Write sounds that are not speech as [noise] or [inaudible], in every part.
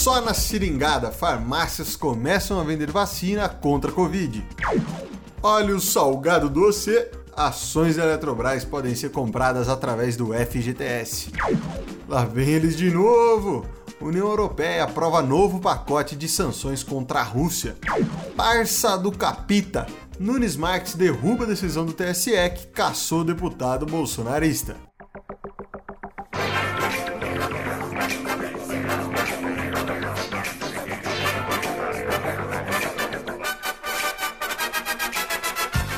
só na seringada, farmácias começam a vender vacina contra a Covid. Olha o salgado doce, ações da Eletrobras podem ser compradas através do FGTS. Lá vem eles de novo! União Europeia aprova novo pacote de sanções contra a Rússia. Parça do Capita. Nunes Marques derruba a decisão do TSE que caçou o deputado bolsonarista.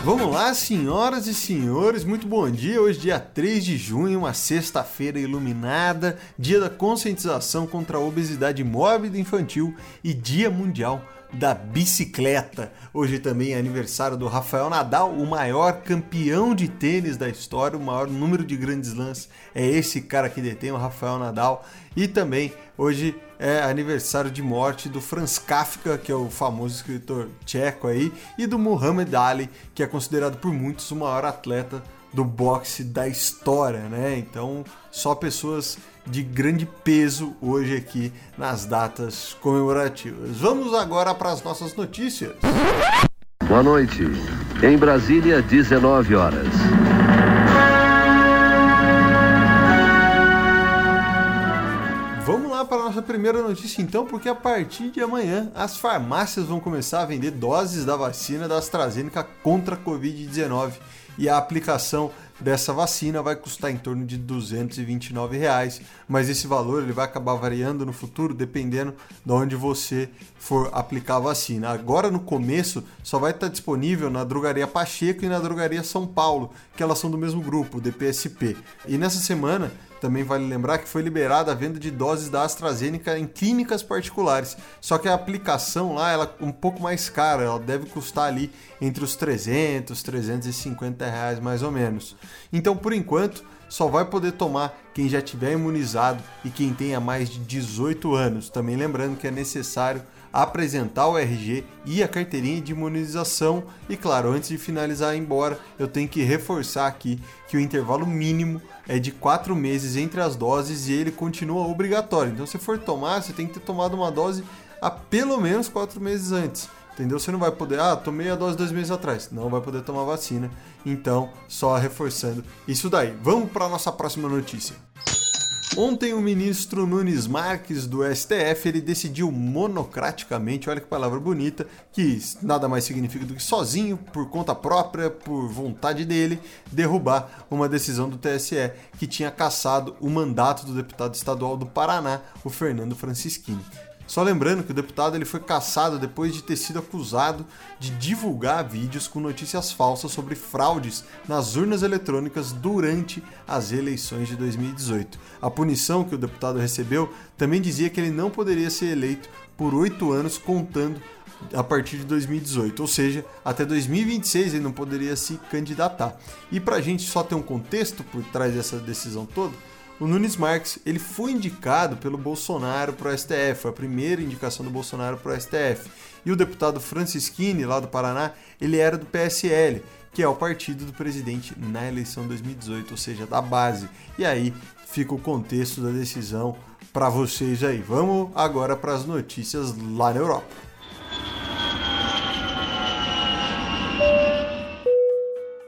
Vamos lá, senhoras e senhores, muito bom dia. Hoje, dia 3 de junho, uma sexta-feira iluminada, dia da conscientização contra a obesidade mórbida infantil e Dia Mundial da bicicleta. Hoje também é aniversário do Rafael Nadal, o maior campeão de tênis da história, o maior número de grandes lãs é esse cara que detém, o Rafael Nadal. E também hoje é aniversário de morte do Franz Kafka, que é o famoso escritor tcheco aí, e do Muhammad Ali, que é considerado por muitos o maior atleta do boxe da história, né? Então, só pessoas de grande peso hoje aqui nas datas comemorativas. Vamos agora para as nossas notícias. Boa noite. Em Brasília, 19 horas. Para a nossa primeira notícia então, porque a partir de amanhã as farmácias vão começar a vender doses da vacina da AstraZeneca contra a Covid-19 e a aplicação dessa vacina vai custar em torno de 229 reais, mas esse valor ele vai acabar variando no futuro dependendo de onde você for aplicar a vacina. Agora no começo só vai estar disponível na Drogaria Pacheco e na Drogaria São Paulo, que elas são do mesmo grupo, DPSP. E nessa semana também vale lembrar que foi liberada a venda de doses da AstraZeneca em clínicas particulares. Só que a aplicação lá ela é um pouco mais cara, ela deve custar ali entre os 300, 350 reais mais ou menos. Então, por enquanto, só vai poder tomar quem já tiver imunizado e quem tenha mais de 18 anos. Também lembrando que é necessário apresentar o RG e a carteirinha de imunização. E claro, antes de finalizar embora, eu tenho que reforçar aqui que o intervalo mínimo é de 4 meses entre as doses e ele continua obrigatório. Então, se for tomar, você tem que ter tomado uma dose há pelo menos 4 meses antes. Entendeu? Você não vai poder, ah, tomei a dose dois meses atrás. Não vai poder tomar vacina. Então, só reforçando isso daí. Vamos para a nossa próxima notícia. Ontem o ministro Nunes Marques do STF ele decidiu monocraticamente, olha que palavra bonita, que nada mais significa do que sozinho, por conta própria, por vontade dele, derrubar uma decisão do TSE que tinha cassado o mandato do deputado estadual do Paraná, o Fernando Francischini. Só lembrando que o deputado ele foi cassado depois de ter sido acusado de divulgar vídeos com notícias falsas sobre fraudes nas urnas eletrônicas durante as eleições de 2018. A punição que o deputado recebeu também dizia que ele não poderia ser eleito por oito anos contando a partir de 2018, ou seja, até 2026 ele não poderia se candidatar. E para a gente só ter um contexto por trás dessa decisão toda, o Nunes Marques ele foi indicado pelo Bolsonaro para o STF, foi a primeira indicação do Bolsonaro para o STF. E o deputado Francisquini, lá do Paraná, ele era do PSL, que é o partido do presidente na eleição 2018, ou seja, da base. E aí fica o contexto da decisão para vocês aí. Vamos agora para as notícias lá na Europa.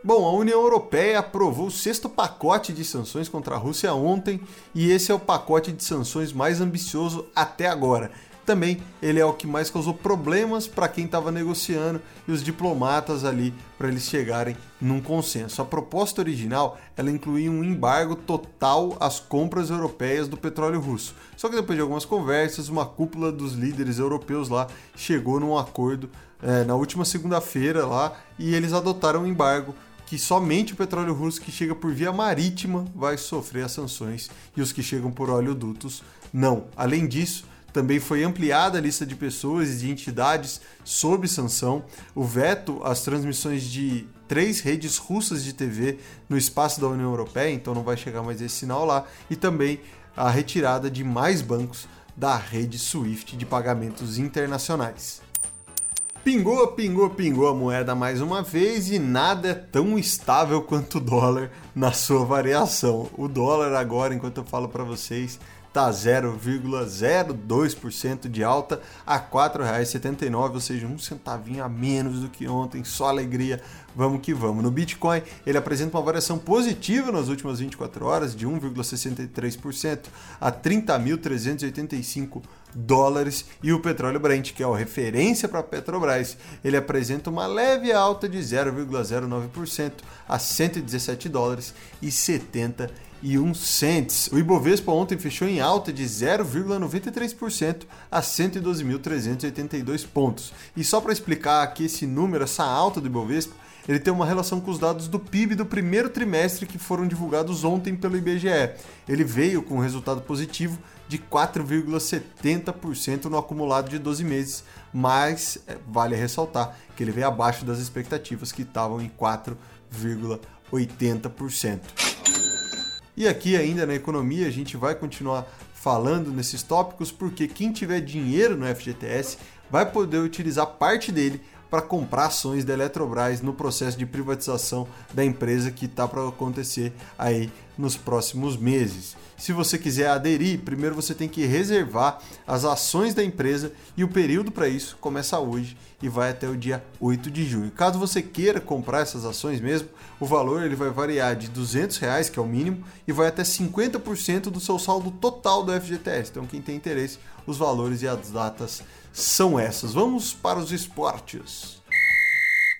Bom, a União Europeia aprovou o sexto pacote de sanções contra a Rússia ontem e esse é o pacote de sanções mais ambicioso até agora. Também ele é o que mais causou problemas para quem estava negociando e os diplomatas ali para eles chegarem num consenso. A proposta original ela incluía um embargo total às compras europeias do petróleo russo. Só que depois de algumas conversas, uma cúpula dos líderes europeus lá chegou num acordo é, na última segunda-feira lá e eles adotaram um embargo que somente o petróleo russo que chega por via marítima vai sofrer as sanções e os que chegam por oleodutos não. Além disso, também foi ampliada a lista de pessoas e de entidades sob sanção, o veto às transmissões de três redes russas de TV no espaço da União Europeia, então não vai chegar mais esse sinal lá, e também a retirada de mais bancos da rede SWIFT de pagamentos internacionais. Pingou, pingou, pingou a moeda mais uma vez e nada é tão estável quanto o dólar na sua variação. O dólar agora, enquanto eu falo para vocês, está 0,02% de alta a R$ 4,79, ou seja, um centavinho a menos do que ontem, só alegria. Vamos que vamos. No Bitcoin, ele apresenta uma variação positiva nas últimas 24 horas de 1,63% a 30.385 dólares e o petróleo Brent, que é a referência para a Petrobras, ele apresenta uma leve alta de 0,09% a 117 dólares e 70 e um cents. O Ibovespa ontem fechou em alta de 0,93% a 112.382 pontos. E só para explicar aqui esse número, essa alta do Ibovespa, ele tem uma relação com os dados do PIB do primeiro trimestre que foram divulgados ontem pelo IBGE. Ele veio com um resultado positivo de 4,70% no acumulado de 12 meses, mas é, vale ressaltar que ele veio abaixo das expectativas que estavam em 4,80%. E aqui ainda na economia a gente vai continuar falando nesses tópicos porque quem tiver dinheiro no FGTS vai poder utilizar parte dele para comprar ações da Eletrobras no processo de privatização da empresa que está para acontecer aí nos próximos meses. Se você quiser aderir, primeiro você tem que reservar as ações da empresa e o período para isso começa hoje e vai até o dia 8 de junho. Caso você queira comprar essas ações mesmo, o valor ele vai variar de 200 reais, que é o mínimo, e vai até 50% do seu saldo total do FGTS. Então quem tem interesse, os valores e as datas são essas. Vamos para os esportes.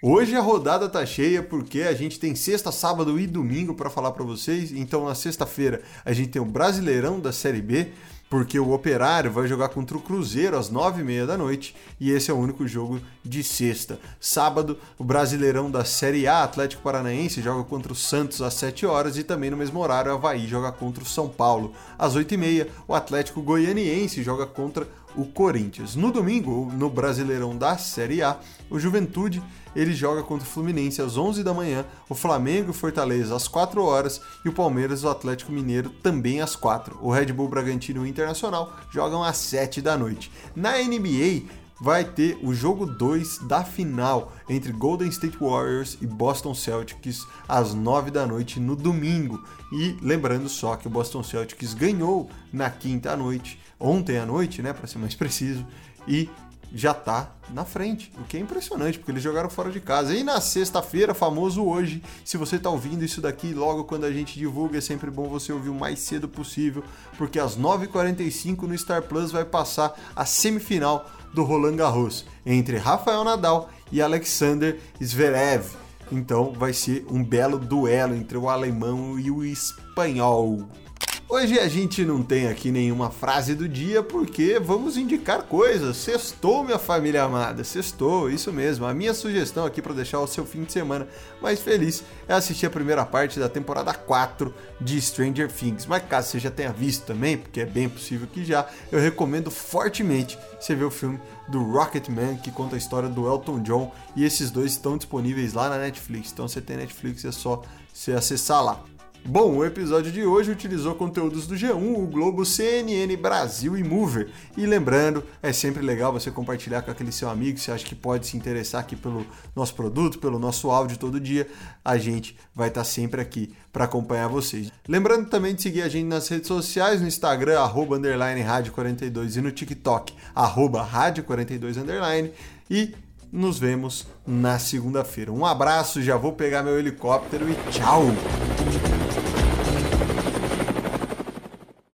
Hoje a rodada tá cheia porque a gente tem sexta, sábado e domingo para falar para vocês. Então na sexta-feira a gente tem o Brasileirão da Série B, porque o Operário vai jogar contra o Cruzeiro às nove e meia da noite e esse é o único jogo de sexta. Sábado, o Brasileirão da Série A, Atlético Paranaense joga contra o Santos às sete horas e também no mesmo horário o Havaí joga contra o São Paulo. Às oito e meia, o Atlético Goianiense joga contra o Corinthians. No domingo, no Brasileirão da Série A, o Juventude ele joga contra o Fluminense às 11 da manhã, o Flamengo e Fortaleza às 4 horas e o Palmeiras e o Atlético Mineiro também às 4. O Red Bull Bragantino e o Internacional jogam às 7 da noite. Na NBA, vai ter o jogo 2 da final entre Golden State Warriors e Boston Celtics às 9 da noite no domingo. E lembrando só que o Boston Celtics ganhou na quinta noite, ontem à noite, né, para ser mais [laughs] preciso, e já tá na frente, o que é impressionante, porque eles jogaram fora de casa. E na sexta-feira, famoso hoje, se você tá ouvindo isso daqui logo quando a gente divulga, é sempre bom você ouvir o mais cedo possível, porque às 9h45 no Star Plus vai passar a semifinal do Roland Garros entre Rafael Nadal e Alexander Zverev. Então vai ser um belo duelo entre o alemão e o espanhol. Hoje a gente não tem aqui nenhuma frase do dia porque vamos indicar coisas. Sextou, minha família amada, sextou, isso mesmo. A minha sugestão aqui para deixar o seu fim de semana mais feliz é assistir a primeira parte da temporada 4 de Stranger Things. Mas caso você já tenha visto também, porque é bem possível que já, eu recomendo fortemente você ver o filme do Rocketman, que conta a história do Elton John, e esses dois estão disponíveis lá na Netflix. Então você tem Netflix, é só você acessar lá. Bom, o episódio de hoje utilizou conteúdos do G1, o Globo, CNN Brasil e Mover. E lembrando, é sempre legal você compartilhar com aquele seu amigo que você acha que pode se interessar aqui pelo nosso produto, pelo nosso áudio todo dia. A gente vai estar sempre aqui para acompanhar vocês. Lembrando também de seguir a gente nas redes sociais, no Instagram, arroba, rádio 42 e no TikTok, arroba, rádio 42, underline. E nos vemos na segunda-feira. Um abraço, já vou pegar meu helicóptero e tchau!